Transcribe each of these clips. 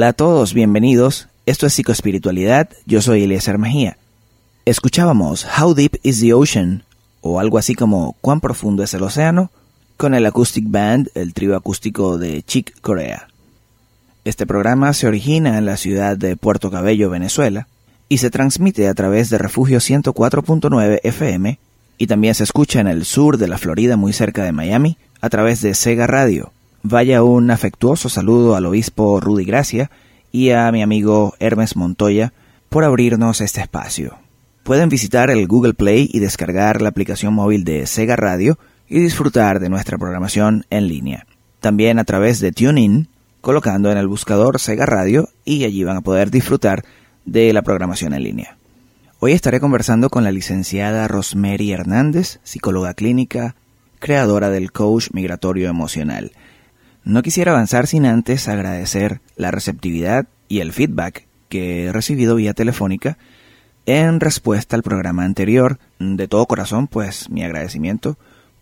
Hola a todos, bienvenidos. Esto es Psicoespiritualidad. Yo soy Eliezer Mejía. Escuchábamos How Deep is the Ocean, o algo así como ¿Cuán profundo es el océano? con el Acoustic Band, el trío acústico de Chick Corea. Este programa se origina en la ciudad de Puerto Cabello, Venezuela, y se transmite a través de Refugio 104.9 FM y también se escucha en el sur de la Florida, muy cerca de Miami, a través de Sega Radio. Vaya un afectuoso saludo al obispo Rudy Gracia y a mi amigo Hermes Montoya por abrirnos este espacio. Pueden visitar el Google Play y descargar la aplicación móvil de Sega Radio y disfrutar de nuestra programación en línea. También a través de TuneIn, colocando en el buscador Sega Radio y allí van a poder disfrutar de la programación en línea. Hoy estaré conversando con la licenciada Rosemary Hernández, psicóloga clínica, creadora del coach migratorio emocional. No quisiera avanzar sin antes agradecer la receptividad y el feedback que he recibido vía telefónica en respuesta al programa anterior. De todo corazón, pues mi agradecimiento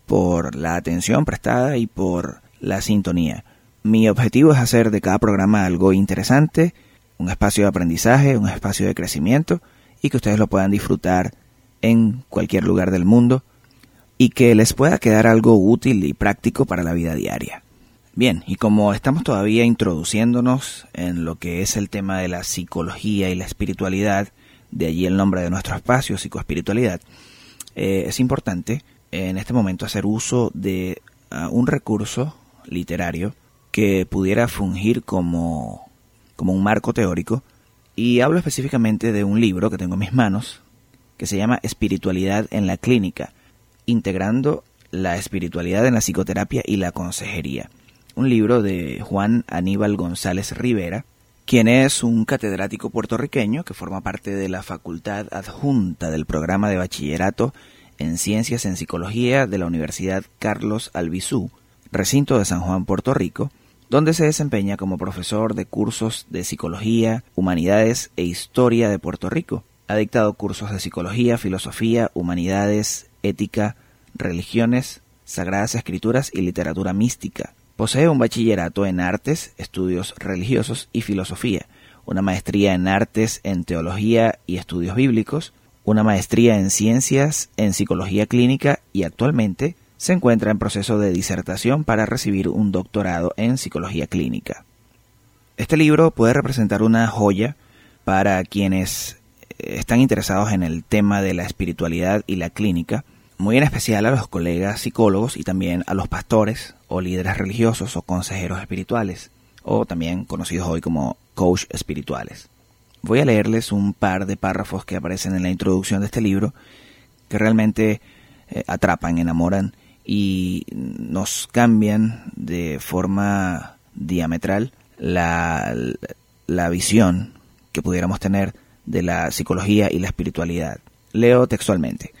por la atención prestada y por la sintonía. Mi objetivo es hacer de cada programa algo interesante, un espacio de aprendizaje, un espacio de crecimiento y que ustedes lo puedan disfrutar en cualquier lugar del mundo y que les pueda quedar algo útil y práctico para la vida diaria. Bien, y como estamos todavía introduciéndonos en lo que es el tema de la psicología y la espiritualidad, de allí el nombre de nuestro espacio, psicoespiritualidad, eh, es importante en este momento hacer uso de ah, un recurso literario que pudiera fungir como, como un marco teórico, y hablo específicamente de un libro que tengo en mis manos, que se llama Espiritualidad en la Clínica, integrando la espiritualidad en la psicoterapia y la consejería un libro de Juan Aníbal González Rivera, quien es un catedrático puertorriqueño que forma parte de la facultad adjunta del programa de bachillerato en Ciencias en Psicología de la Universidad Carlos Albizú, recinto de San Juan, Puerto Rico, donde se desempeña como profesor de cursos de Psicología, Humanidades e Historia de Puerto Rico. Ha dictado cursos de Psicología, Filosofía, Humanidades, Ética, Religiones, Sagradas Escrituras y Literatura Mística. Posee un bachillerato en artes, estudios religiosos y filosofía, una maestría en artes, en teología y estudios bíblicos, una maestría en ciencias, en psicología clínica y actualmente se encuentra en proceso de disertación para recibir un doctorado en psicología clínica. Este libro puede representar una joya para quienes eh, están interesados en el tema de la espiritualidad y la clínica, muy en especial a los colegas psicólogos y también a los pastores o líderes religiosos o consejeros espirituales, o también conocidos hoy como coach espirituales. Voy a leerles un par de párrafos que aparecen en la introducción de este libro que realmente eh, atrapan, enamoran y nos cambian de forma diametral la, la visión que pudiéramos tener de la psicología y la espiritualidad. Leo textualmente.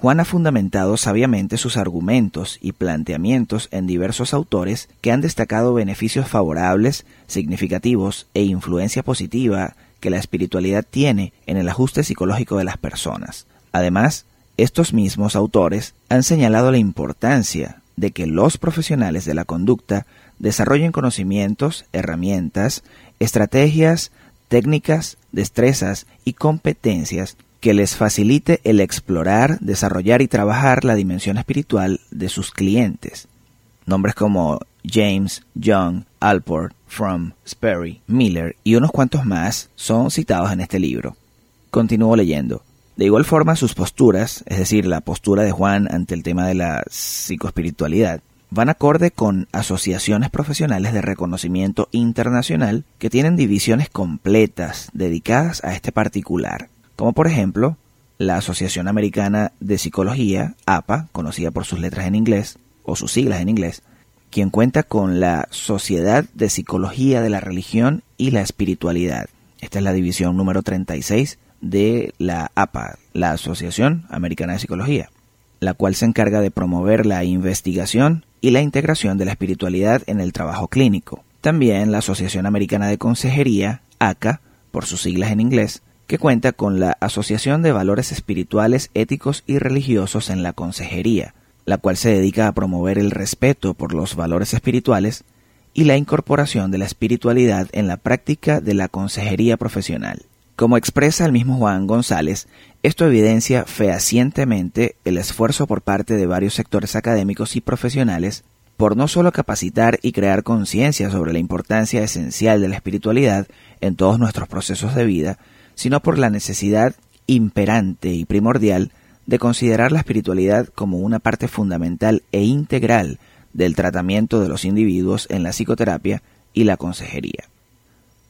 Juan ha fundamentado sabiamente sus argumentos y planteamientos en diversos autores que han destacado beneficios favorables, significativos e influencia positiva que la espiritualidad tiene en el ajuste psicológico de las personas. Además, estos mismos autores han señalado la importancia de que los profesionales de la conducta desarrollen conocimientos, herramientas, estrategias, técnicas, destrezas y competencias que les facilite el explorar, desarrollar y trabajar la dimensión espiritual de sus clientes. Nombres como James, Young, Alport, Fromm, Sperry, Miller y unos cuantos más son citados en este libro. Continúo leyendo. De igual forma, sus posturas, es decir, la postura de Juan ante el tema de la psicoespiritualidad, van acorde con asociaciones profesionales de reconocimiento internacional que tienen divisiones completas dedicadas a este particular como por ejemplo la Asociación Americana de Psicología, APA, conocida por sus letras en inglés o sus siglas en inglés, quien cuenta con la Sociedad de Psicología de la Religión y la Espiritualidad. Esta es la división número 36 de la APA, la Asociación Americana de Psicología, la cual se encarga de promover la investigación y la integración de la espiritualidad en el trabajo clínico. También la Asociación Americana de Consejería, ACA, por sus siglas en inglés, que cuenta con la Asociación de Valores Espirituales, Éticos y Religiosos en la Consejería, la cual se dedica a promover el respeto por los valores espirituales y la incorporación de la espiritualidad en la práctica de la consejería profesional. Como expresa el mismo Juan González, esto evidencia fehacientemente el esfuerzo por parte de varios sectores académicos y profesionales por no solo capacitar y crear conciencia sobre la importancia esencial de la espiritualidad en todos nuestros procesos de vida, sino por la necesidad imperante y primordial de considerar la espiritualidad como una parte fundamental e integral del tratamiento de los individuos en la psicoterapia y la consejería.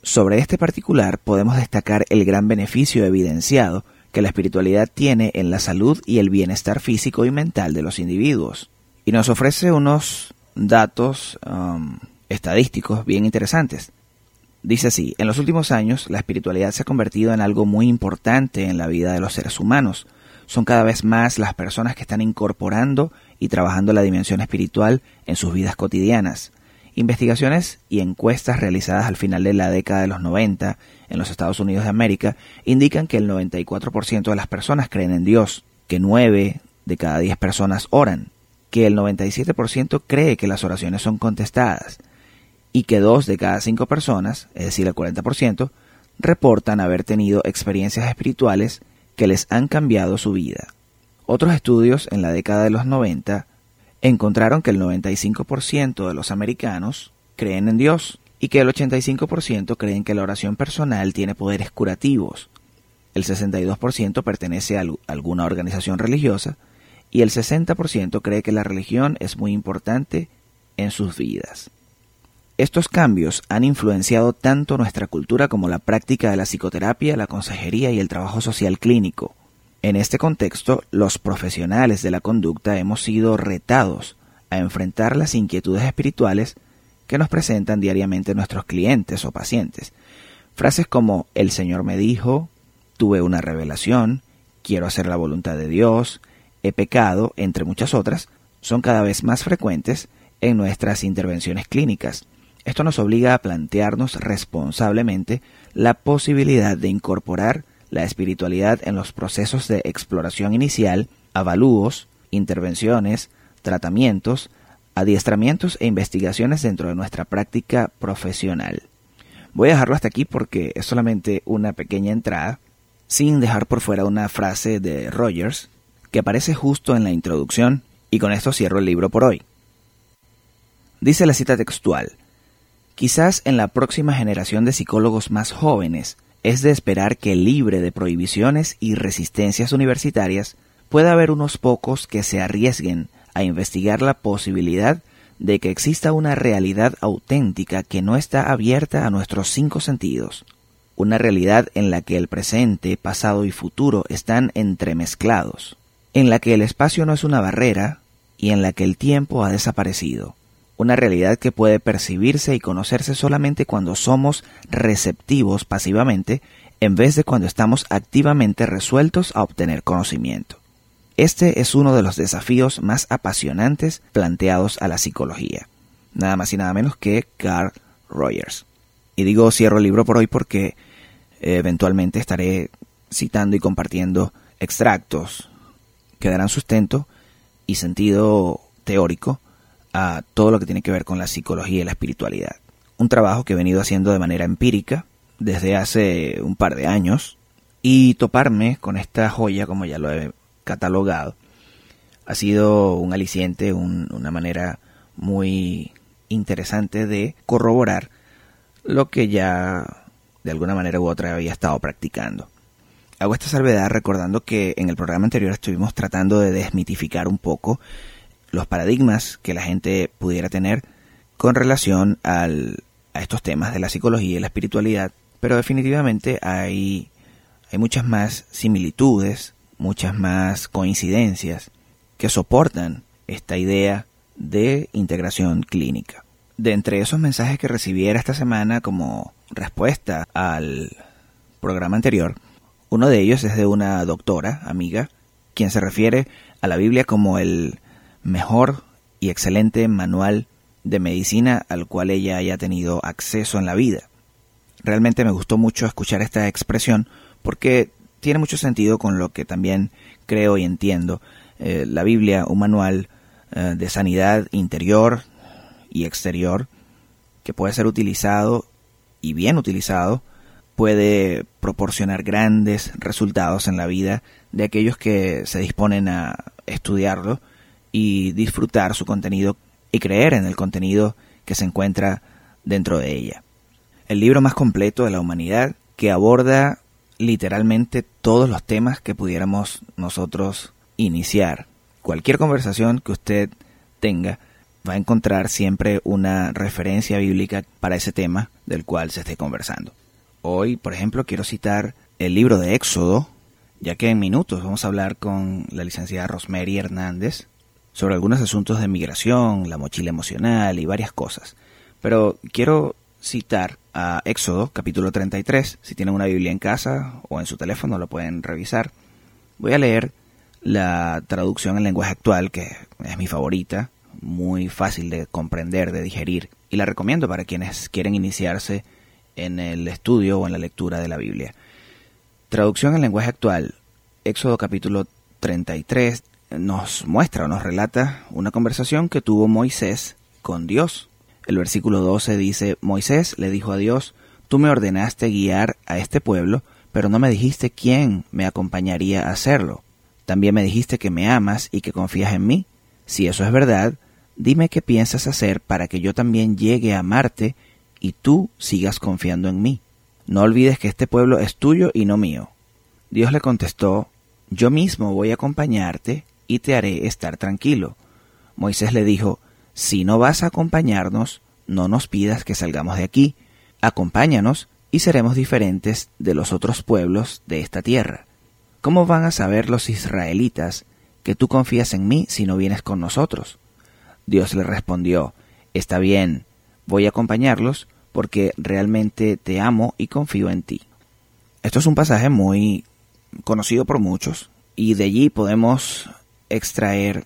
Sobre este particular podemos destacar el gran beneficio evidenciado que la espiritualidad tiene en la salud y el bienestar físico y mental de los individuos. y nos ofrece unos datos um, estadísticos bien interesantes. Dice así, en los últimos años la espiritualidad se ha convertido en algo muy importante en la vida de los seres humanos. Son cada vez más las personas que están incorporando y trabajando la dimensión espiritual en sus vidas cotidianas. Investigaciones y encuestas realizadas al final de la década de los 90 en los Estados Unidos de América indican que el 94% de las personas creen en Dios, que 9 de cada 10 personas oran, que el 97% cree que las oraciones son contestadas y que 2 de cada 5 personas, es decir, el 40%, reportan haber tenido experiencias espirituales que les han cambiado su vida. Otros estudios en la década de los 90 encontraron que el 95% de los americanos creen en Dios y que el 85% creen que la oración personal tiene poderes curativos. El 62% pertenece a alguna organización religiosa y el 60% cree que la religión es muy importante en sus vidas. Estos cambios han influenciado tanto nuestra cultura como la práctica de la psicoterapia, la consejería y el trabajo social clínico. En este contexto, los profesionales de la conducta hemos sido retados a enfrentar las inquietudes espirituales que nos presentan diariamente nuestros clientes o pacientes. Frases como el Señor me dijo, tuve una revelación, quiero hacer la voluntad de Dios, he pecado, entre muchas otras, son cada vez más frecuentes en nuestras intervenciones clínicas. Esto nos obliga a plantearnos responsablemente la posibilidad de incorporar la espiritualidad en los procesos de exploración inicial, avalúos, intervenciones, tratamientos, adiestramientos e investigaciones dentro de nuestra práctica profesional. Voy a dejarlo hasta aquí porque es solamente una pequeña entrada, sin dejar por fuera una frase de Rogers que aparece justo en la introducción, y con esto cierro el libro por hoy. Dice la cita textual, Quizás en la próxima generación de psicólogos más jóvenes es de esperar que libre de prohibiciones y resistencias universitarias pueda haber unos pocos que se arriesguen a investigar la posibilidad de que exista una realidad auténtica que no está abierta a nuestros cinco sentidos, una realidad en la que el presente, pasado y futuro están entremezclados, en la que el espacio no es una barrera y en la que el tiempo ha desaparecido, una realidad que puede percibirse y conocerse solamente cuando somos receptivos pasivamente en vez de cuando estamos activamente resueltos a obtener conocimiento. Este es uno de los desafíos más apasionantes planteados a la psicología, nada más y nada menos que Carl Rogers. Y digo cierro el libro por hoy porque eh, eventualmente estaré citando y compartiendo extractos que darán sustento y sentido teórico a todo lo que tiene que ver con la psicología y la espiritualidad. Un trabajo que he venido haciendo de manera empírica desde hace un par de años y toparme con esta joya, como ya lo he catalogado, ha sido un aliciente, una manera muy interesante de corroborar lo que ya de alguna manera u otra había estado practicando. Hago esta salvedad recordando que en el programa anterior estuvimos tratando de desmitificar un poco los paradigmas que la gente pudiera tener con relación al, a estos temas de la psicología y la espiritualidad, pero definitivamente hay, hay muchas más similitudes, muchas más coincidencias que soportan esta idea de integración clínica. De entre esos mensajes que recibiera esta semana como respuesta al programa anterior, uno de ellos es de una doctora, amiga, quien se refiere a la Biblia como el mejor y excelente manual de medicina al cual ella haya tenido acceso en la vida. Realmente me gustó mucho escuchar esta expresión porque tiene mucho sentido con lo que también creo y entiendo. Eh, la Biblia, un manual eh, de sanidad interior y exterior que puede ser utilizado y bien utilizado, puede proporcionar grandes resultados en la vida de aquellos que se disponen a estudiarlo y disfrutar su contenido y creer en el contenido que se encuentra dentro de ella. El libro más completo de la humanidad que aborda literalmente todos los temas que pudiéramos nosotros iniciar. Cualquier conversación que usted tenga va a encontrar siempre una referencia bíblica para ese tema del cual se esté conversando. Hoy, por ejemplo, quiero citar el libro de Éxodo, ya que en minutos vamos a hablar con la licenciada Rosemary Hernández sobre algunos asuntos de migración, la mochila emocional y varias cosas. Pero quiero citar a Éxodo capítulo 33, si tienen una Biblia en casa o en su teléfono lo pueden revisar. Voy a leer la traducción en lenguaje actual, que es mi favorita, muy fácil de comprender, de digerir, y la recomiendo para quienes quieren iniciarse en el estudio o en la lectura de la Biblia. Traducción en lenguaje actual, Éxodo capítulo 33 nos muestra o nos relata una conversación que tuvo Moisés con Dios. El versículo 12 dice, Moisés le dijo a Dios, tú me ordenaste guiar a este pueblo, pero no me dijiste quién me acompañaría a hacerlo. También me dijiste que me amas y que confías en mí. Si eso es verdad, dime qué piensas hacer para que yo también llegue a amarte y tú sigas confiando en mí. No olvides que este pueblo es tuyo y no mío. Dios le contestó, Yo mismo voy a acompañarte y te haré estar tranquilo. Moisés le dijo, Si no vas a acompañarnos, no nos pidas que salgamos de aquí, acompáñanos y seremos diferentes de los otros pueblos de esta tierra. ¿Cómo van a saber los israelitas que tú confías en mí si no vienes con nosotros? Dios le respondió, Está bien, voy a acompañarlos porque realmente te amo y confío en ti. Esto es un pasaje muy conocido por muchos y de allí podemos extraer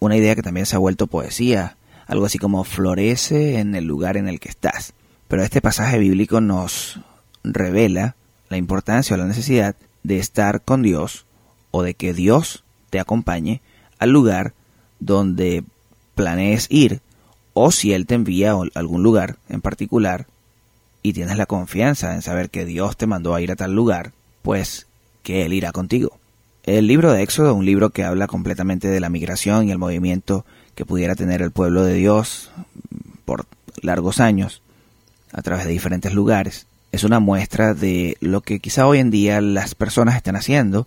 una idea que también se ha vuelto poesía, algo así como florece en el lugar en el que estás. Pero este pasaje bíblico nos revela la importancia o la necesidad de estar con Dios o de que Dios te acompañe al lugar donde planees ir o si Él te envía a algún lugar en particular y tienes la confianza en saber que Dios te mandó a ir a tal lugar, pues que Él irá contigo. El libro de Éxodo, un libro que habla completamente de la migración y el movimiento que pudiera tener el pueblo de Dios por largos años a través de diferentes lugares, es una muestra de lo que quizá hoy en día las personas están haciendo,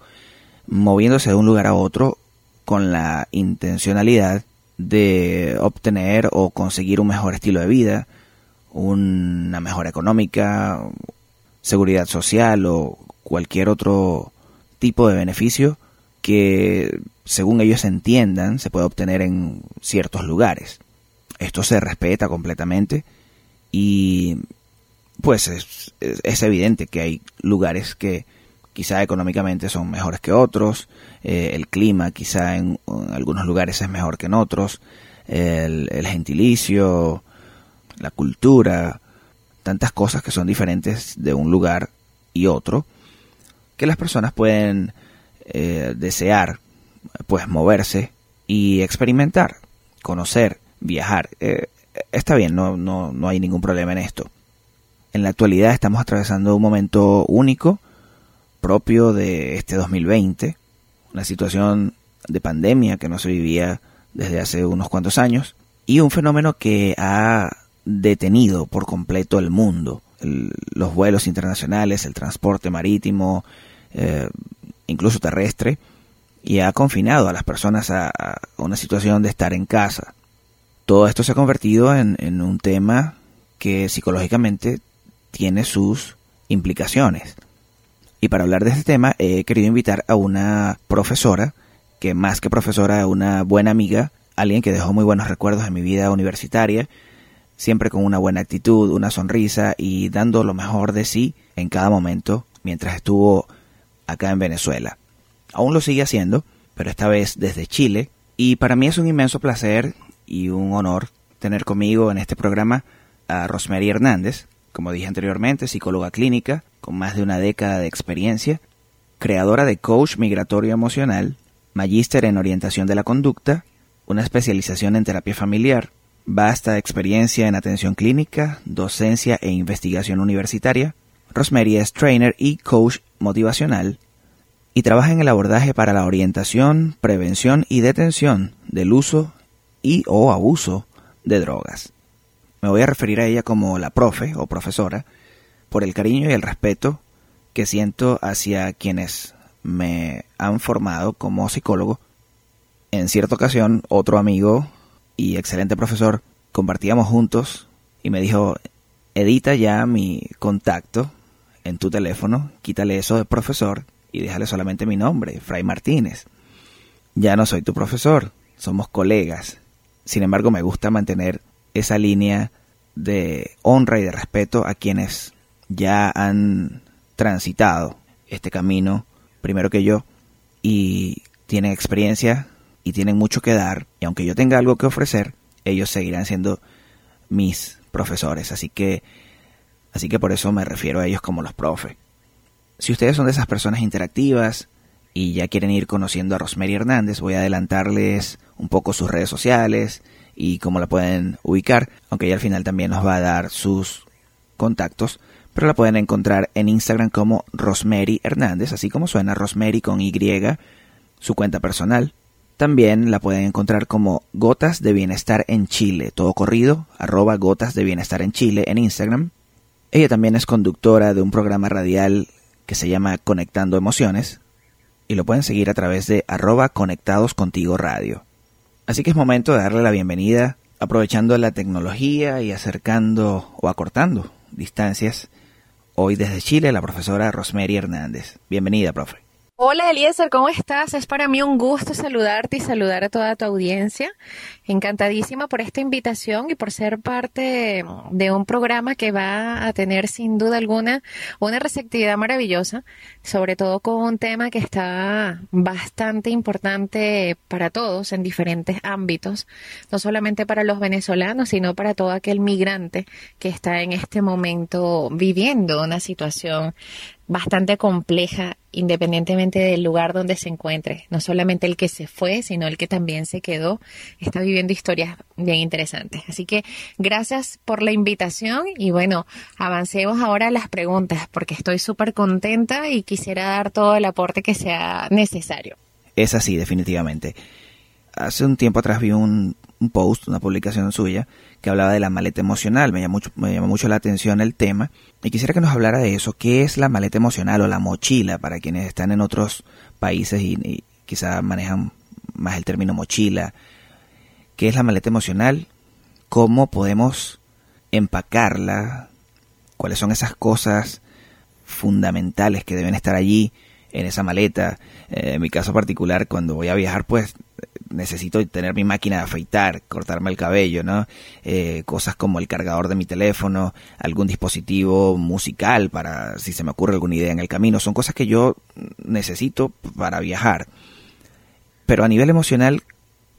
moviéndose de un lugar a otro con la intencionalidad de obtener o conseguir un mejor estilo de vida, una mejora económica, seguridad social o cualquier otro tipo de beneficio que, según ellos entiendan, se puede obtener en ciertos lugares. Esto se respeta completamente y pues es, es, evidente que hay lugares que quizá económicamente son mejores que otros, eh, el clima quizá en, algunos lugares es mejor que en otros, el, el gentilicio, la cultura, tantas cosas que son diferentes de un lugar y otro que las personas pueden eh, desear pues moverse y experimentar, conocer, viajar. Eh, está bien, no, no, no hay ningún problema en esto. En la actualidad estamos atravesando un momento único propio de este 2020, una situación de pandemia que no se vivía desde hace unos cuantos años y un fenómeno que ha detenido por completo el mundo. los vuelos internacionales, el transporte marítimo, eh, incluso terrestre, y ha confinado a las personas a, una situación de estar en casa. Todo esto se ha convertido en, en un tema que psicológicamente tiene sus implicaciones. Y para hablar de este tema he querido invitar a una profesora, que más que profesora, una buena amiga, alguien que dejó muy buenos recuerdos en mi vida universitaria, siempre con una buena actitud, una sonrisa y dando lo mejor de sí en cada momento mientras estuvo acá en Venezuela. Aún lo sigue haciendo, pero esta vez desde Chile, y para mí es un inmenso placer y un honor tener conmigo en este programa a Rosemary Hernández, como dije anteriormente, psicóloga clínica con más de una década de experiencia, creadora de coach migratorio emocional, magíster en orientación de la conducta, una especialización en terapia familiar, vasta experiencia en atención clínica, docencia e investigación universitaria. Rosemary es trainer y coach motivacional y trabaja en el abordaje para la orientación, prevención y detención del uso y o abuso de drogas. Me voy a referir a ella como la profe o profesora por el cariño y el respeto que siento hacia quienes me han formado como psicólogo. En cierta ocasión, otro amigo y excelente profesor compartíamos juntos y me dijo, edita ya mi contacto en tu teléfono, quítale eso de profesor y déjale solamente mi nombre, Fray Martínez. Ya no soy tu profesor, somos colegas. Sin embargo, me gusta mantener esa línea de honra y de respeto a quienes ya han transitado este camino primero que yo y tienen experiencia y tienen mucho que dar y aunque yo tenga algo que ofrecer, ellos seguirán siendo mis profesores, así que así que por eso me refiero a ellos como los profes. Si ustedes son de esas personas interactivas y ya quieren ir conociendo a Rosemary Hernández, voy a adelantarles un poco sus redes sociales y cómo la pueden ubicar, aunque ella al final también nos va a dar sus contactos, pero la pueden encontrar en Instagram como Rosemary Hernández, así como suena Rosemary con Y, su cuenta personal. También la pueden encontrar como Gotas de Bienestar en Chile, todo corrido, arroba Gotas de Bienestar en Chile en Instagram. Ella también es conductora de un programa radial que se llama Conectando Emociones, y lo pueden seguir a través de arroba Conectados Contigo Radio. Así que es momento de darle la bienvenida, aprovechando la tecnología y acercando o acortando distancias. Hoy desde Chile, la profesora Rosemary Hernández. Bienvenida, profe. Hola Eliezer, ¿cómo estás? Es para mí un gusto saludarte y saludar a toda tu audiencia. Encantadísima por esta invitación y por ser parte de un programa que va a tener sin duda alguna una receptividad maravillosa, sobre todo con un tema que está bastante importante para todos en diferentes ámbitos, no solamente para los venezolanos, sino para todo aquel migrante que está en este momento viviendo una situación bastante compleja independientemente del lugar donde se encuentre. No solamente el que se fue, sino el que también se quedó, está viviendo historias bien interesantes. Así que gracias por la invitación y bueno, avancemos ahora a las preguntas porque estoy súper contenta y quisiera dar todo el aporte que sea necesario. Es así, definitivamente. Hace un tiempo atrás vi un, un post, una publicación suya, que hablaba de la maleta emocional. Me llamó, mucho, me llamó mucho la atención el tema y quisiera que nos hablara de eso. ¿Qué es la maleta emocional o la mochila para quienes están en otros países y, y quizá manejan más el término mochila? ¿Qué es la maleta emocional? ¿Cómo podemos empacarla? ¿Cuáles son esas cosas fundamentales que deben estar allí en esa maleta? Eh, en mi caso particular, cuando voy a viajar, pues necesito tener mi máquina de afeitar, cortarme el cabello, ¿no? Eh, cosas como el cargador de mi teléfono, algún dispositivo musical para si se me ocurre alguna idea en el camino, son cosas que yo necesito para viajar. Pero a nivel emocional,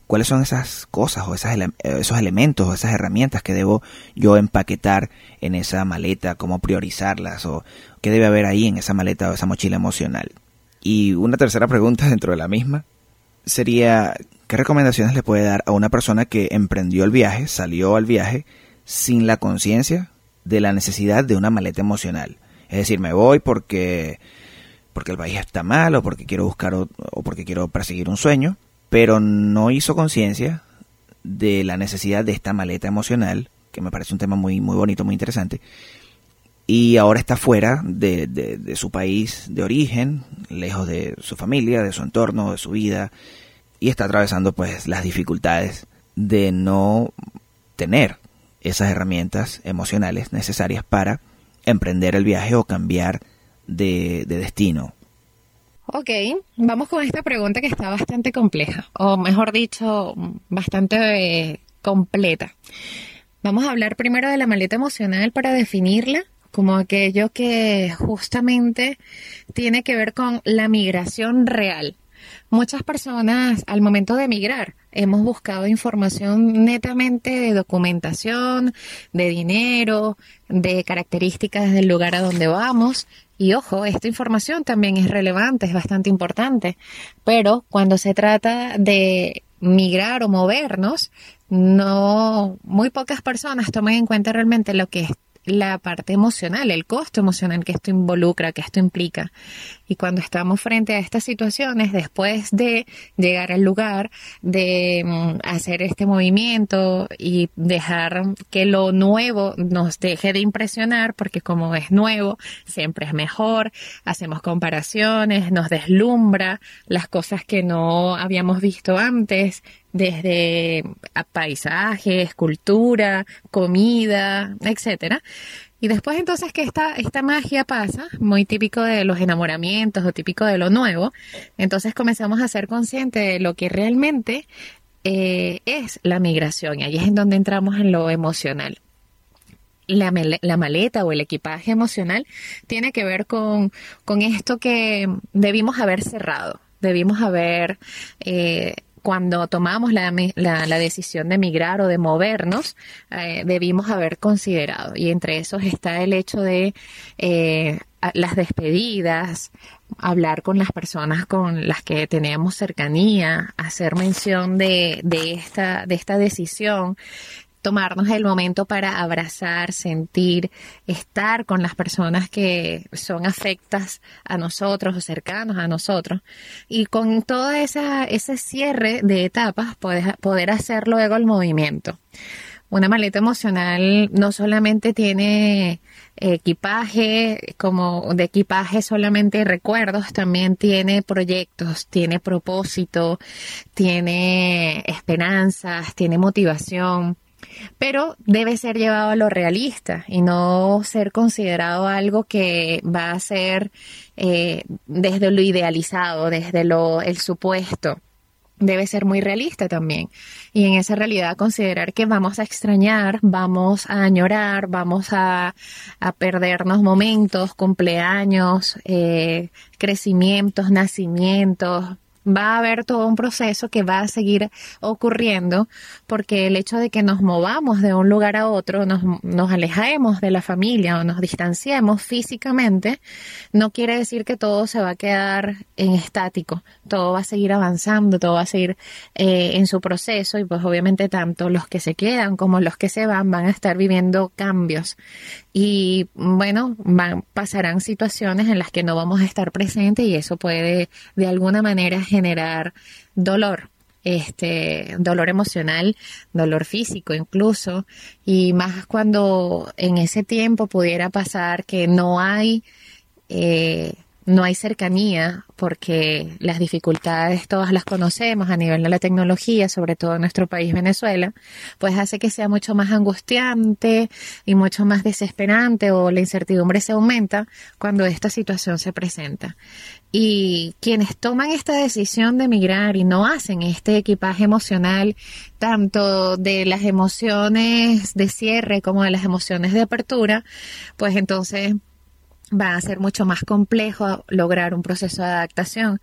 ¿cuáles son esas cosas o esas ele esos elementos o esas herramientas que debo yo empaquetar en esa maleta, cómo priorizarlas o qué debe haber ahí en esa maleta o esa mochila emocional? Y una tercera pregunta dentro de la misma sería, ¿qué recomendaciones le puede dar a una persona que emprendió el viaje, salió al viaje, sin la conciencia de la necesidad de una maleta emocional? Es decir, me voy porque, porque el país está mal o porque quiero buscar o porque quiero perseguir un sueño, pero no hizo conciencia de la necesidad de esta maleta emocional, que me parece un tema muy, muy bonito, muy interesante, y ahora está fuera de, de, su país de origen, lejos de su familia, de su entorno, de su vida, y está atravesando pues las dificultades de no tener esas herramientas emocionales necesarias para emprender el viaje o cambiar de destino. Ok, vamos con esta pregunta que está bastante compleja, o mejor dicho, bastante eh, completa. Vamos a hablar primero de la maleta emocional para definirla como aquello que justamente tiene que ver con la migración real. Muchas personas al momento de emigrar hemos buscado información netamente de documentación, de dinero, de características del lugar a donde vamos. Y ojo, esta información también es relevante, es bastante importante. Pero cuando se trata de migrar o movernos, no, muy pocas personas toman en cuenta realmente lo que la parte emocional, el costo emocional que esto involucra, que esto implica. Y cuando estamos frente a estas situaciones, después de llegar al lugar, de mm, hacer este movimiento y dejar que lo nuevo nos deje de impresionar, porque como es nuevo, siempre es mejor, hacemos comparaciones, nos deslumbra las cosas que no habíamos visto antes, desde paisajes, cultura, comida, etcétera. Y después entonces que esta, esta magia pasa, muy típico de los enamoramientos o típico de lo nuevo, entonces comenzamos a ser conscientes de lo que realmente eh, es la migración. Y ahí es en donde entramos en lo emocional. La, la, maleta o el equipaje emocional tiene que ver con, con esto que debimos haber cerrado, debimos haber eh, cuando tomamos la, la, decisión de migrar o de movernos, eh, debimos haber considerado. Y entre esos está el hecho de eh, las despedidas, hablar con las personas con las que teníamos cercanía, hacer mención de, de, esta, de esta decisión, tomarnos el momento para abrazar, sentir, estar con las personas que son afectas a nosotros o cercanos a nosotros. Y con todo esa, ese cierre de etapas, poder, poder hacer luego el movimiento. Una maleta emocional no solamente tiene equipaje, como de equipaje solamente recuerdos, también tiene proyectos, tiene propósito, tiene esperanzas, tiene motivación pero debe ser llevado a lo realista y no ser considerado algo que va a ser eh, desde lo idealizado, desde lo el supuesto. Debe ser muy realista también. Y en esa realidad considerar que vamos a extrañar, vamos a añorar, vamos a, perdernos momentos, cumpleaños, eh, crecimientos, nacimientos, va a haber todo un proceso que va a seguir ocurriendo porque el hecho de que nos movamos de un lugar a otro, nos, nos alejemos de la familia o nos distanciemos físicamente, no quiere decir que todo se va a quedar en estático, todo va a seguir avanzando, todo va a seguir eh, en su proceso y pues obviamente tanto los que se quedan como los que se van van a estar viviendo cambios y bueno, van, pasarán situaciones en las que no vamos a estar presentes y eso puede de alguna manera generar dolor este dolor emocional, dolor físico incluso, y más cuando en ese tiempo pudiera pasar que no hay eh, no hay cercanía porque las dificultades todas las conocemos a nivel de la tecnología, sobre todo en nuestro país Venezuela, pues hace que sea mucho más angustiante y mucho más desesperante o la incertidumbre se aumenta cuando esta situación se presenta. Y quienes toman esta decisión de emigrar y no hacen este equipaje emocional, tanto de las emociones de cierre como de las emociones de apertura, pues entonces va a ser mucho más complejo lograr un proceso de adaptación,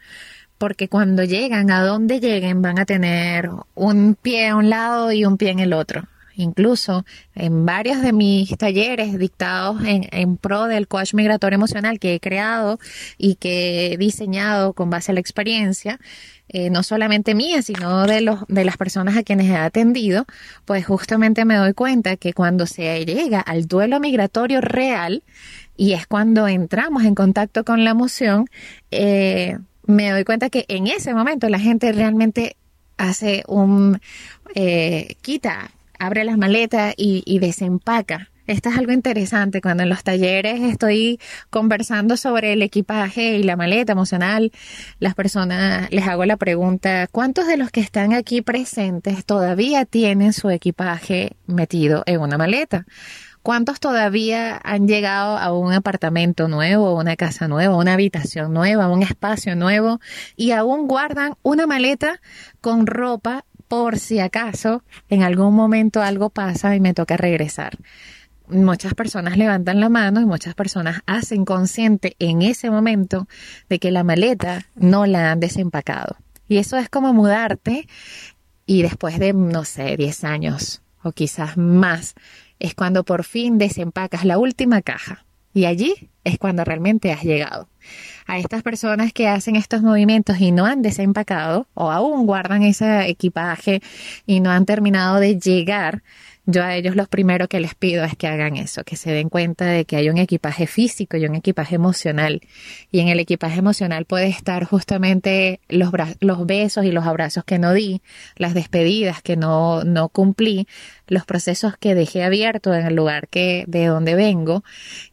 porque cuando llegan a donde lleguen van a tener un pie a un lado y un pie en el otro. Incluso en varios de mis talleres dictados en, en, pro del coach migratorio emocional que he creado y que he diseñado con base a la experiencia, eh, no solamente mía, sino de, los, de las personas a quienes he atendido, pues justamente me doy cuenta que cuando se llega al duelo migratorio real, y es cuando entramos en contacto con la emoción, eh, me doy cuenta que en ese momento la gente realmente hace un, eh, quita, abre las maletas y, y desempaca esto es algo interesante. Cuando en los talleres estoy conversando sobre el equipaje y la maleta emocional, las personas les hago la pregunta, ¿cuántos de los que están aquí presentes todavía tienen su equipaje metido en una maleta? ¿Cuántos todavía han llegado a un apartamento nuevo, una casa nueva, una habitación nueva, un espacio nuevo y aún guardan una maleta con ropa por si acaso en algún momento algo pasa y me toca regresar? Muchas personas levantan la mano y muchas personas hacen consciente en ese momento de que la maleta no la han desempacado. Y eso es como mudarte y después de, no sé, 10 años o quizás más, es cuando por fin desempacas la última caja. Y allí es cuando realmente has llegado. A estas personas que hacen estos movimientos y no han desempacado o aún guardan ese equipaje y no han terminado de llegar, yo a ellos lo primero que les pido es que hagan eso, que se den cuenta de que hay un equipaje físico y un equipaje emocional. Y en el equipaje emocional puede estar justamente los, los besos y los abrazos que no di, las despedidas que no, no cumplí, los procesos que dejé abiertos en el lugar que, de donde vengo.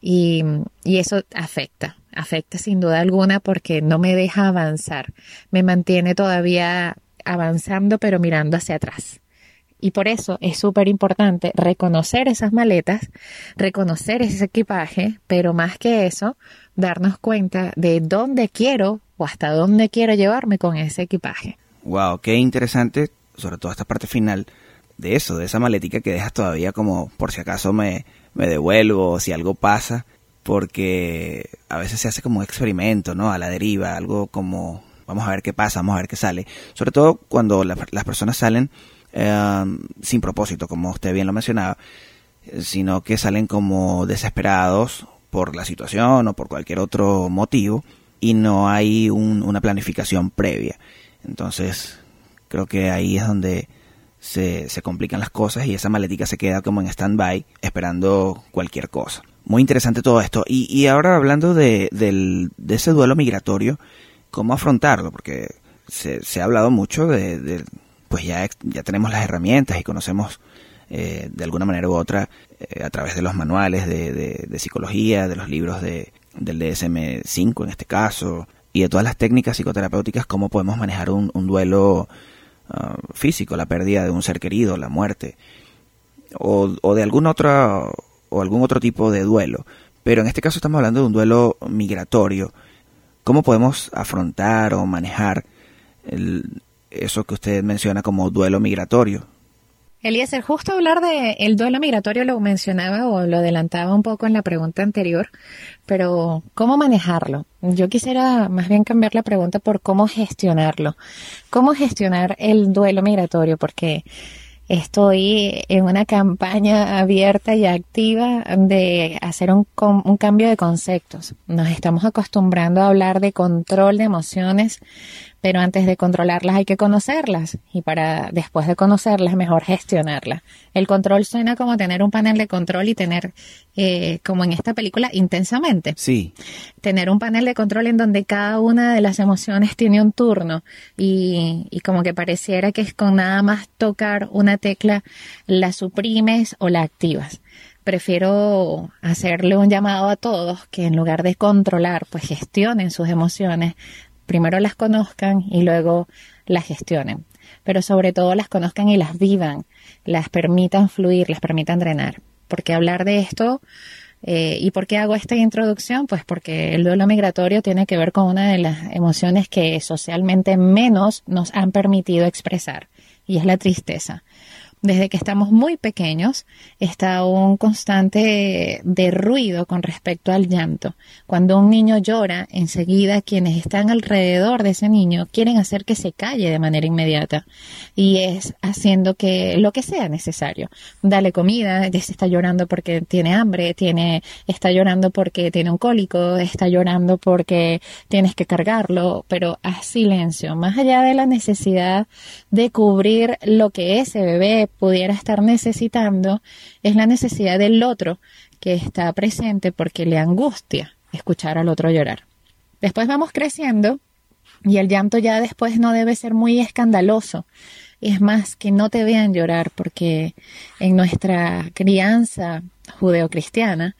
Y, y eso afecta, afecta sin duda alguna porque no me deja avanzar, me mantiene todavía avanzando pero mirando hacia atrás. Y por eso es súper importante reconocer esas maletas, reconocer ese equipaje, pero más que eso, darnos cuenta de dónde quiero o hasta dónde quiero llevarme con ese equipaje. Wow, qué interesante sobre todo esta parte final, de eso, de esa maletica que dejas todavía como por si acaso me, me devuelvo o si algo pasa, porque a veces se hace como un experimento, ¿no? A la deriva, algo como vamos a ver qué pasa, vamos a ver qué sale. Sobre todo cuando las personas salen eh, sin propósito, como usted bien lo mencionaba, sino que salen como desesperados por la situación o por cualquier otro motivo y no hay una planificación previa. Entonces, creo que ahí es donde se, complican las cosas y esa maletica se queda como en stand-by esperando cualquier cosa. Muy interesante todo esto. Y, y ahora hablando de, del, de ese duelo migratorio, ¿cómo afrontarlo? Porque se ha hablado mucho de, pues ya, ya tenemos las herramientas y conocemos eh, de alguna manera u otra eh, a través de los manuales de, de, psicología, de los libros de, del DSM-5 en este caso, y de todas las técnicas psicoterapéuticas, cómo podemos manejar un, duelo Ah, físico, la pérdida de un ser querido, la muerte, o, o de algún otro, o algún otro tipo de duelo. Pero en este caso estamos hablando de un duelo migratorio. ¿Cómo podemos afrontar o manejar eso que usted menciona como duelo migratorio? Eliezer, justo hablar de el duelo migratorio lo mencionaba o lo adelantaba un poco en la pregunta anterior, pero ¿cómo manejarlo? Yo quisiera más bien cambiar la pregunta por cómo gestionarlo. ¿Cómo gestionar el duelo migratorio? Porque estoy en una campaña abierta y activa de hacer un, un, cambio de conceptos. Nos estamos acostumbrando a hablar de control de emociones, pero antes de controlarlas hay que conocerlas y para después de conocerlas mejor gestionarlas. El control suena como tener un panel de control y tener, eh, como en esta película, intensamente. Sí. Tener un panel de control en donde cada una de las emociones tiene un turno y, y como que pareciera que es con nada más tocar una tecla la suprimes o la activas prefiero hacerle un llamado a todos que en lugar de controlar, pues gestionen sus emociones, primero las conozcan y luego las gestionen, pero sobre todo las conozcan y las vivan, las permitan fluir, las permitan drenar. Porque hablar de esto eh, ¿Y por qué hago esta introducción? Pues porque el duelo migratorio tiene que ver con una de las emociones que socialmente menos nos han permitido expresar, y es la tristeza desde que estamos muy pequeños, está un constante de ruido con respecto al llanto. Cuando un niño llora, enseguida quienes están alrededor de ese niño quieren hacer que se calle de manera inmediata. Y es haciendo que lo que sea necesario. Dale comida, se está llorando porque tiene hambre, tiene, está llorando porque tiene un cólico, está llorando porque tienes que cargarlo, pero a silencio, más allá de la necesidad de cubrir lo que ese bebé pudiera estar necesitando es la necesidad del otro que está presente porque le angustia escuchar al otro llorar. Después vamos creciendo y el llanto ya después no debe ser muy escandaloso. Es más, que no te vean llorar porque en nuestra crianza judeocristiana,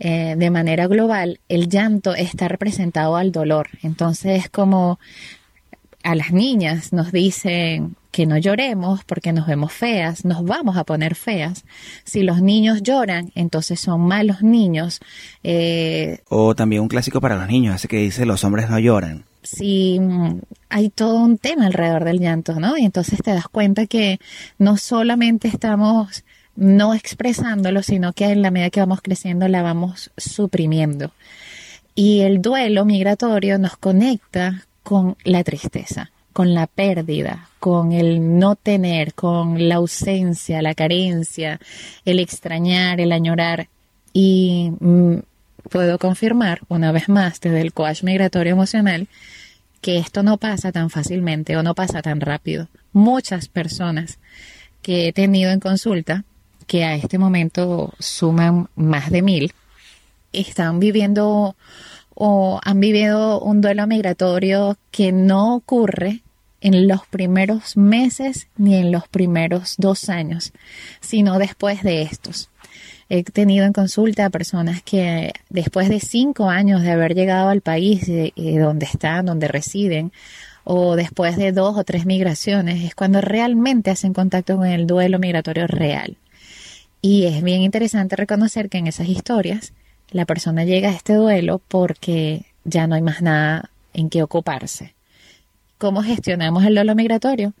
eh, de manera global, el llanto está representado al dolor. Entonces es como a las niñas nos dicen que no lloremos porque nos vemos feas, nos vamos a poner feas. Si los niños lloran, entonces son malos niños. Eh, o también un clásico para los niños, ese que dice los hombres no lloran. Sí, mm, hay todo un tema alrededor del llanto, ¿no? Y entonces te das cuenta que no solamente estamos no expresándolo, sino que en la medida que vamos creciendo la vamos suprimiendo. Y el duelo migratorio nos conecta con la tristeza con la pérdida, con el no tener, con la ausencia, la carencia, el extrañar, el añorar. Y mm, puedo confirmar, una vez más, desde el coach migratorio emocional, que esto no pasa tan fácilmente o no pasa tan rápido. Muchas personas que he tenido en consulta, que a este momento suman más de mil, están viviendo o han vivido un duelo migratorio que no ocurre en los primeros meses ni en los primeros dos años, sino después de estos. He tenido en consulta a personas que después de cinco años de haber llegado al país donde están, donde residen, o después de dos o tres migraciones, es cuando realmente hacen contacto con el duelo migratorio real. Y es bien interesante reconocer que en esas historias la persona llega a este duelo porque ya no hay más nada en que ocuparse ¿Cómo gestionamos el duelo migratorio?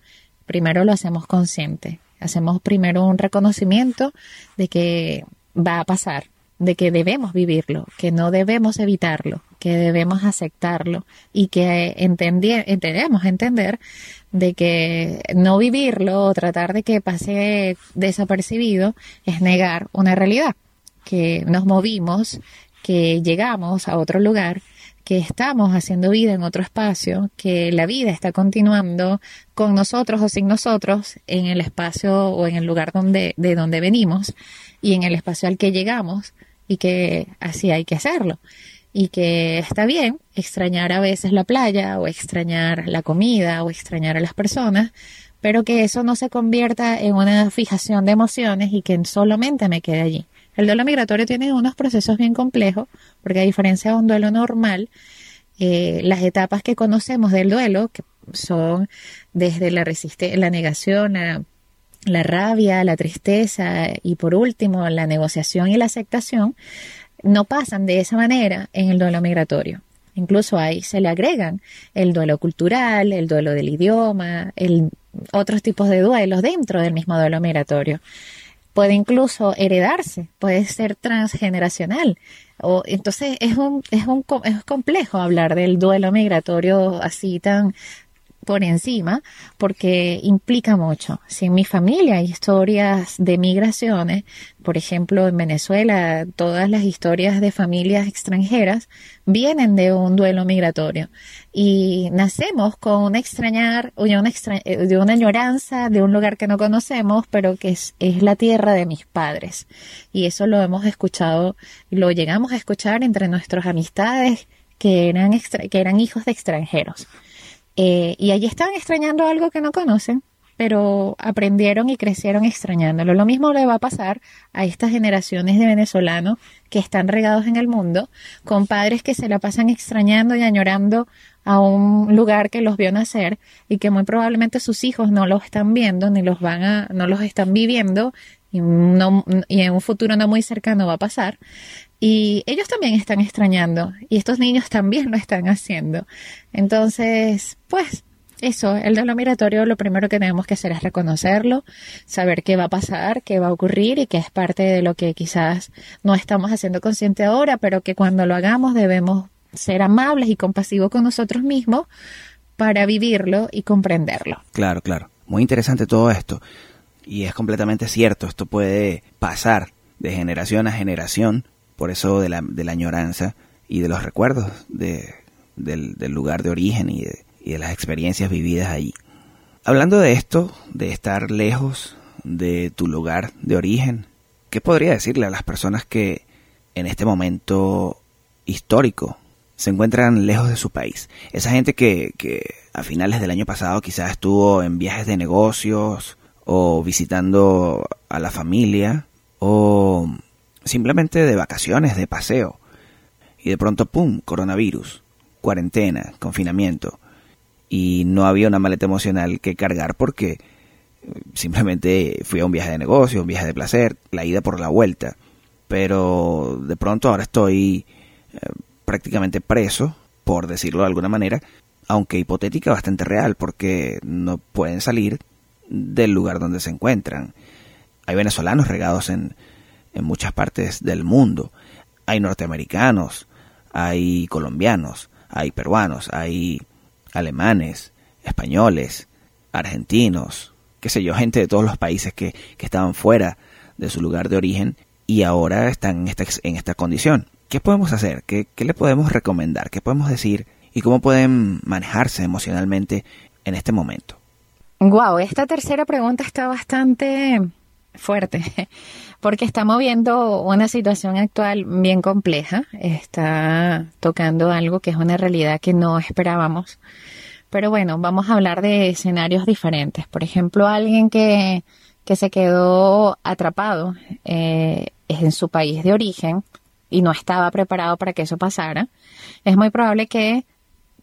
primero lo hacemos consciente. Hacemos primero un reconocimiento de que va a pasar, de que debemos vivirlo, que no debemos evitarlo, que debemos aceptarlo y que entendemos entender de que no vivirlo o tratar de que pase desapercibido es negar una realidad, que nos movimos, que llegamos a otro lugar, que estamos haciendo vida en otro espacio, que la vida está continuando con nosotros o sin nosotros en el espacio o en el lugar donde, de donde venimos y en el espacio al que llegamos y que así hay que hacerlo y que está bien extrañar a veces la playa o extrañar la comida o extrañar a las personas, pero que eso no se convierta en una fijación de emociones y que solamente me quede allí. El duelo migratorio tiene unos procesos bien complejos, porque a diferencia de un duelo normal, eh, las etapas que conocemos del duelo, que son desde la, la negación, a la rabia, la tristeza y por último la negociación y la aceptación, no pasan de esa manera en el duelo migratorio. Incluso ahí se le agregan el duelo cultural, el duelo del idioma, el, otros tipos de duelos dentro del mismo duelo migratorio. Puede incluso heredarse, puede ser transgeneracional. O, entonces es un, es un es complejo hablar del duelo migratorio así tan por encima porque implica mucho. Si en mi familia hay historias de migraciones, por ejemplo en Venezuela, todas las historias de familias extranjeras vienen de un duelo migratorio y nacemos con un extrañar, una eh, de una añoranza de un lugar que no conocemos, pero que es, es la tierra de mis padres. Y eso lo hemos escuchado, lo llegamos a escuchar entre nuestras amistades que eran, que eran hijos de extranjeros. Eh, y allí están extrañando algo que no conocen, pero aprendieron y crecieron extrañándolo. Lo mismo le va a pasar a estas generaciones de venezolanos que están regados en el mundo, con padres que se la pasan extrañando y añorando a un lugar que los vio nacer y que muy probablemente sus hijos no los están viendo ni los van a, no los están viviendo y, no, y en un futuro no muy cercano va a pasar. Y ellos también están extrañando y estos niños también lo están haciendo. Entonces, pues eso, el duelo migratorio lo primero que tenemos que hacer es reconocerlo, saber qué va a pasar, qué va a ocurrir y que es parte de lo que quizás no estamos haciendo consciente ahora, pero que cuando lo hagamos debemos ser amables y compasivos con nosotros mismos para vivirlo y comprenderlo. Claro, claro. Muy interesante todo esto. Y es completamente cierto, esto puede pasar de generación a generación por eso de la, de la añoranza y de los recuerdos de, del, lugar de origen y de, y de las experiencias vividas allí. Hablando de esto, de estar lejos de tu lugar de origen, ¿qué podría decirle a las personas que en este momento histórico se encuentran lejos de su país? Esa gente que, que a finales del año pasado quizás estuvo en viajes de negocios o visitando a la familia o simplemente de vacaciones, de paseo. Y de pronto, ¡pum!, coronavirus, cuarentena, confinamiento. Y no había una maleta emocional que cargar porque eh, simplemente fui a un viaje de negocio, un viaje de placer, la ida por la vuelta. Pero de pronto ahora estoy eh, prácticamente preso, por decirlo de alguna manera, aunque hipotética bastante real, porque no pueden salir del lugar donde se encuentran. Hay venezolanos regados en, en muchas partes del mundo. Hay norteamericanos, hay colombianos, hay peruanos, hay alemanes, españoles, argentinos, qué sé yo, gente de todos los países que, que estaban fuera de su lugar de origen y ahora están en esta, en esta condición. ¿Qué podemos hacer? ¿Qué, ¿Qué le podemos recomendar? ¿Qué podemos decir? ¿Y cómo pueden manejarse emocionalmente en este momento? Wow, esta tercera pregunta está bastante fuerte, porque estamos viendo una situación actual bien compleja, está tocando algo que es una realidad que no esperábamos. Pero bueno, vamos a hablar de escenarios diferentes. Por ejemplo, alguien que, que se quedó atrapado eh, en su país de origen y no estaba preparado para que eso pasara, es muy probable que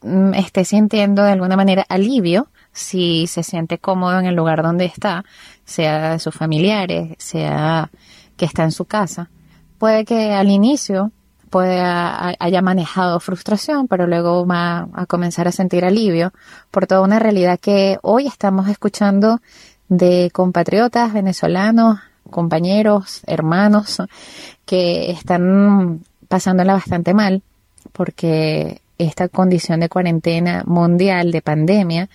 mm, esté sintiendo de alguna manera alivio si se siente cómodo en el lugar donde está, sea de sus familiares, sea que está en su casa. Puede que al inicio puede haya manejado frustración, pero luego va a comenzar a sentir alivio por toda una realidad que hoy estamos escuchando de compatriotas venezolanos, compañeros, hermanos que están pasándola bastante mal porque esta condición de cuarentena mundial, de pandemia,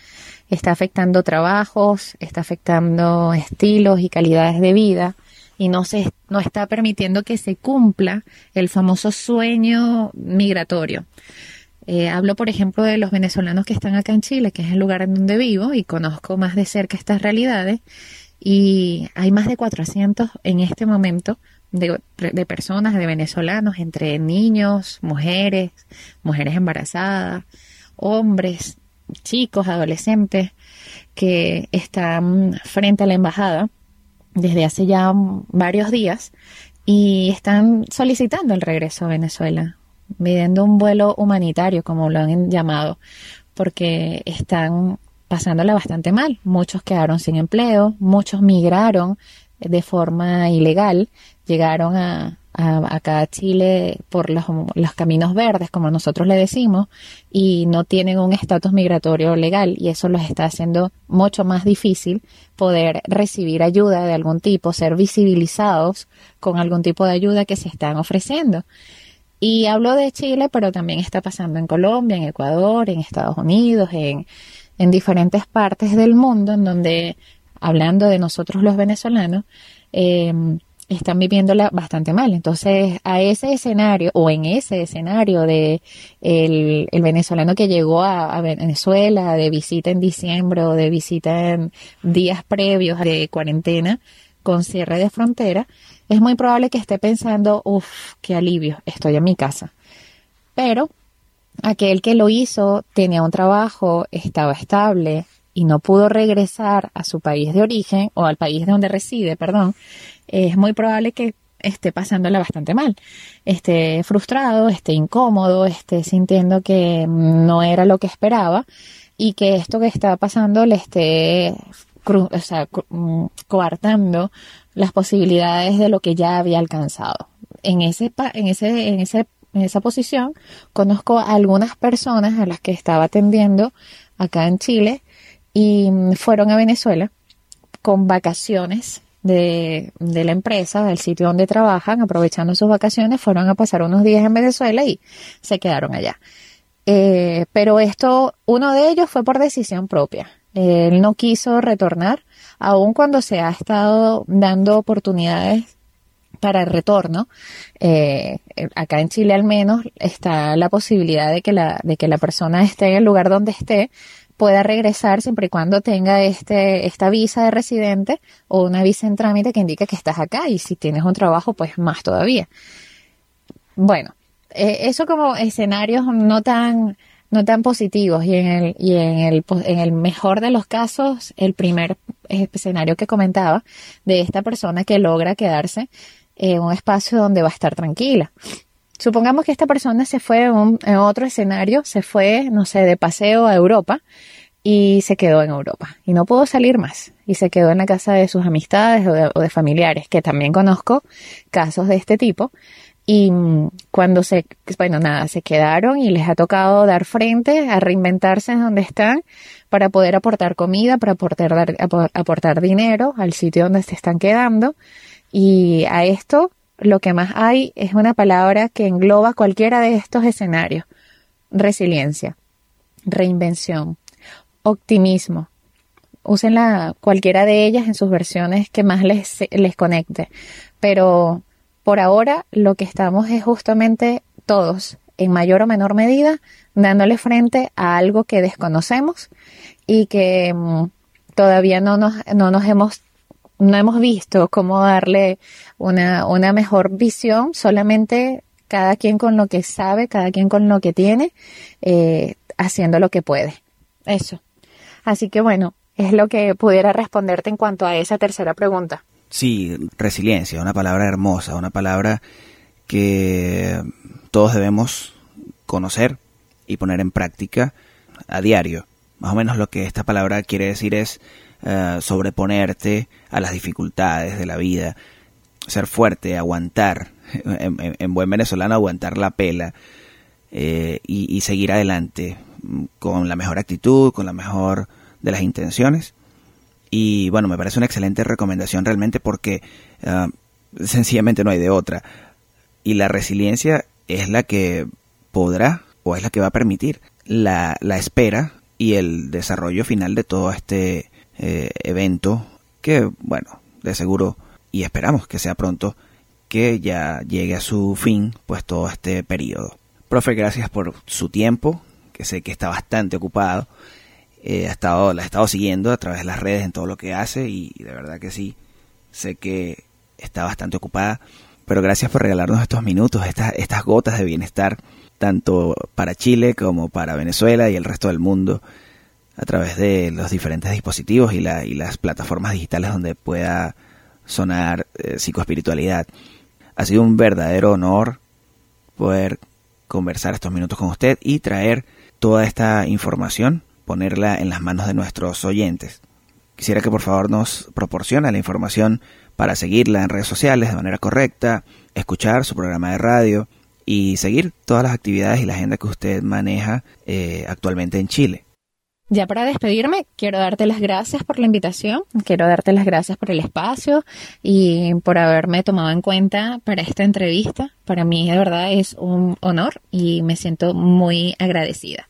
está afectando trabajos, está afectando estilos y calidades de vida y no se no está permitiendo que se cumpla el famoso sueño migratorio. Eh, hablo, por ejemplo, de los venezolanos que están acá en Chile, que es el lugar en donde vivo y conozco más de cerca estas realidades. Y hay más de 400 en este momento de, de, personas, de venezolanos, entre niños, mujeres, mujeres embarazadas, hombres, chicos, adolescentes, que están frente a la embajada desde hace ya varios días y están solicitando el regreso a Venezuela, pidiendo un vuelo humanitario, como lo han llamado, porque están pasándola bastante mal. Muchos quedaron sin empleo, muchos migraron de forma ilegal, llegaron a, acá a Chile por los, los, caminos verdes, como nosotros le decimos, y no tienen un estatus migratorio legal y eso los está haciendo mucho más difícil poder recibir ayuda de algún tipo, ser visibilizados con algún tipo de ayuda que se están ofreciendo. Y hablo de Chile, pero también está pasando en Colombia, en Ecuador, en Estados Unidos, en, en diferentes partes del mundo, en donde, hablando de nosotros los venezolanos, eh, están viviéndola bastante mal. Entonces, a ese escenario o en ese escenario de el, venezolano que llegó a, Venezuela de visita en diciembre o de visita en días previos de cuarentena con cierre de frontera, es muy probable que esté pensando, uff, qué alivio, estoy en mi casa. Pero aquel que lo hizo tenía un trabajo, estaba estable y no pudo regresar a su país de origen o al país de donde reside, perdón, es muy probable que esté pasándola bastante mal, esté frustrado, esté incómodo, esté sintiendo que no era lo que esperaba y que esto que está pasando le esté mm, coartando las posibilidades de lo que ya había alcanzado. En ese, en ese, en ese, en esa posición conozco a algunas personas a las que estaba atendiendo acá en Chile y mm, fueron a Venezuela con vacaciones de, de, la empresa, del sitio donde trabajan, aprovechando sus vacaciones, fueron a pasar unos días en Venezuela y se quedaron allá. Eh, pero esto, uno de ellos fue por decisión propia. Él no quiso retornar, aun cuando se ha estado dando oportunidades para el retorno. Eh, acá en Chile al menos está la posibilidad de que la, de que la persona esté en el lugar donde esté, pueda regresar siempre y cuando tenga este, esta visa de residente o una visa en trámite que indique que estás acá y si tienes un trabajo, pues más todavía. Bueno, eh, eso como escenarios no tan, no tan positivos y en el, y en el, en el mejor de los casos, el primer escenario que comentaba de esta persona que logra quedarse en un espacio donde va a estar tranquila. Supongamos que esta persona se fue en, otro escenario, se fue, no sé, de paseo a Europa y se quedó en Europa y no pudo salir más y se quedó en la casa de sus amistades o de, familiares, que también conozco casos de este tipo. Y mm, cuando se, bueno, nada, se quedaron y les ha tocado dar frente a reinventarse en donde están para poder aportar comida, para aportar, aportar dinero al sitio donde se están quedando. Y a esto lo que más hay es una palabra que engloba cualquiera de estos escenarios. Resiliencia, reinvención, optimismo. Úsenla cualquiera de ellas en sus versiones que más les, les conecte. Pero por ahora lo que estamos es justamente todos, en mayor o menor medida, dándole frente a algo que desconocemos y que mm, todavía no nos, no nos hemos no hemos visto cómo darle una, una mejor visión, solamente cada quien con lo que sabe, cada quien con lo que tiene, eh, haciendo lo que puede. Eso. Así que bueno, es lo que pudiera responderte en cuanto a esa tercera pregunta. Sí, resiliencia, una palabra hermosa, una palabra que todos debemos conocer y poner en práctica a diario. Más o menos lo que esta palabra quiere decir es eh, sobreponerte a las dificultades de la vida, ser fuerte, aguantar, en, buen venezolano aguantar la pela eh, y, seguir adelante con la mejor actitud, con la mejor de las intenciones. Y bueno, me parece una excelente recomendación realmente porque ah, sencillamente no hay de otra. Y la resiliencia es la que podrá o es la que va a permitir la, la espera y el desarrollo final de todo este eh, evento que, bueno, de seguro y esperamos que sea pronto que ya llegue a su fin pues todo este periodo. Profe, gracias por su tiempo, que sé que está bastante ocupado. Eh, ha estado, la he estado siguiendo a través de las redes en todo lo que hace y, de verdad que sí, sé que está bastante ocupada. Pero gracias por regalarnos estos minutos, estas, estas gotas de bienestar, tanto para Chile como para Venezuela y el resto del mundo, a través de los diferentes dispositivos y, la, y las plataformas digitales donde pueda sonar eh, psicoespiritualidad. Ha sido un verdadero honor poder conversar estos minutos con usted y traer toda esta información, ponerla en las manos de nuestros oyentes. Quisiera que por favor nos proporcione la información para seguirla en redes sociales de manera correcta, escuchar su programa de radio y seguir todas las actividades y la agenda que usted maneja eh, actualmente en Chile. Ya para despedirme, quiero darte las gracias por la invitación, quiero darte las gracias por el espacio y por haberme tomado en cuenta para esta entrevista. Para mí de verdad es un honor y me siento muy agradecida.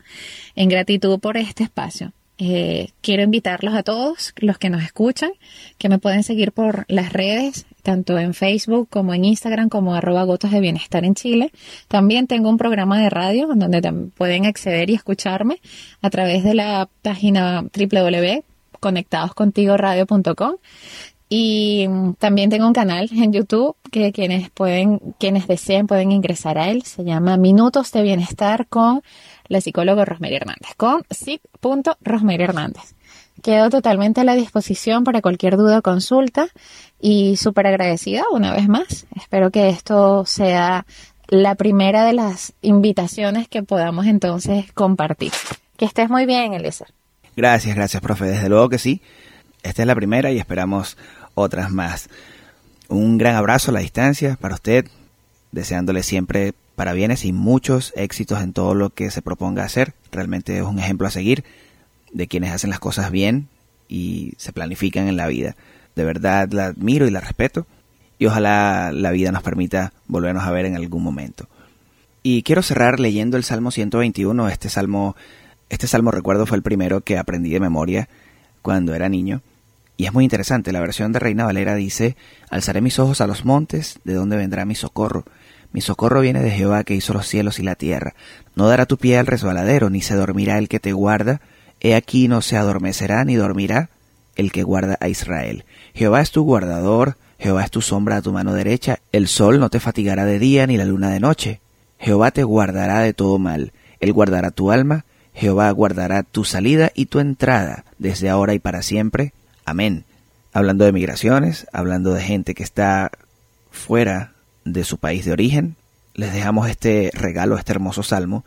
En gratitud por este espacio. Eh, quiero invitarlos a todos los que nos escuchan, que me pueden seguir por las redes, tanto en Facebook como en Instagram, como arroba gotas de bienestar en Chile. También tengo un programa de radio donde pueden acceder y escucharme a través de la página www.conectadoscontigoradio.com. Y también tengo un canal en YouTube que quienes pueden, quienes deseen pueden ingresar a él. Se llama Minutos de Bienestar con la psicóloga Rosemary Hernández, con psic.rosemary Hernández. Quedo totalmente a la disposición para cualquier duda o consulta y súper agradecida una vez más. Espero que esto sea la primera de las invitaciones que podamos entonces compartir. Que estés muy bien, Eliezer. Gracias, gracias, profe. Desde luego que sí. Esta es la primera y esperamos otras más. Un gran abrazo a la distancia para usted, deseándole siempre para bienes y muchos éxitos en todo lo que se proponga hacer. Realmente es un ejemplo a seguir de quienes hacen las cosas bien y se planifican en la vida. De verdad la admiro y la respeto y ojalá la vida nos permita volvernos a ver en algún momento. Y quiero cerrar leyendo el Salmo 121. Este salmo, este salmo recuerdo fue el primero que aprendí de memoria cuando era niño. Y es muy interesante, la versión de Reina Valera dice, Alzaré mis ojos a los montes, ¿de dónde vendrá mi socorro? Mi socorro viene de Jehová que hizo los cielos y la tierra. No dará tu pie al resbaladero, ni se dormirá el que te guarda. He aquí no se adormecerá ni dormirá el que guarda a Israel. Jehová es tu guardador, Jehová es tu sombra a tu mano derecha. El sol no te fatigará de día ni la luna de noche. Jehová te guardará de todo mal. Él guardará tu alma. Jehová guardará tu salida y tu entrada desde ahora y para siempre. Amén. Hablando de migraciones, hablando de gente que está fuera de su país de origen, les dejamos este regalo, este hermoso salmo,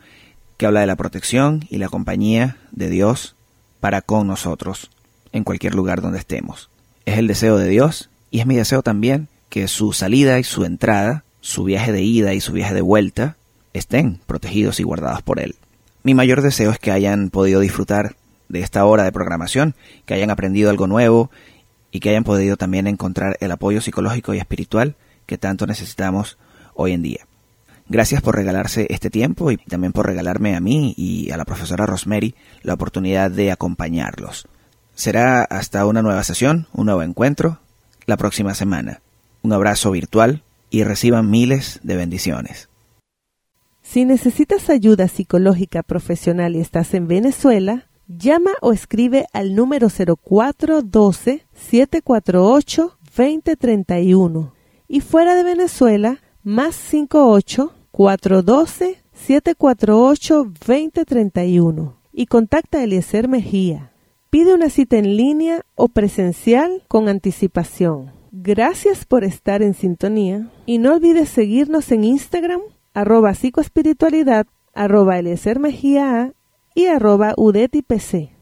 que habla de la protección y la compañía de Dios para con nosotros en cualquier lugar donde estemos. Es el deseo de Dios y es mi deseo también que su salida y su entrada, su viaje de ida y su viaje de vuelta, estén protegidos y guardados por Él. Mi mayor deseo es que hayan podido disfrutar de esta hora de programación, que hayan aprendido algo nuevo y que hayan podido también encontrar el apoyo psicológico y espiritual que tanto necesitamos hoy en día. Gracias por regalarse este tiempo y también por regalarme a mí y a la profesora Rosemary la oportunidad de acompañarlos. Será hasta una nueva sesión, un nuevo encuentro, la próxima semana. Un abrazo virtual y reciban miles de bendiciones. Si necesitas ayuda psicológica profesional y estás en Venezuela, llama o escribe al número 0412 748 2031 y fuera de Venezuela más 58 412 748 2031 y contacta a Eliezer Mejía. Pide una cita en línea o presencial con anticipación. Gracias por estar en sintonía y no olvides seguirnos en Instagram arroba psicoespiritualidad arroba Eliezer Mejía y arroba UDETIPC.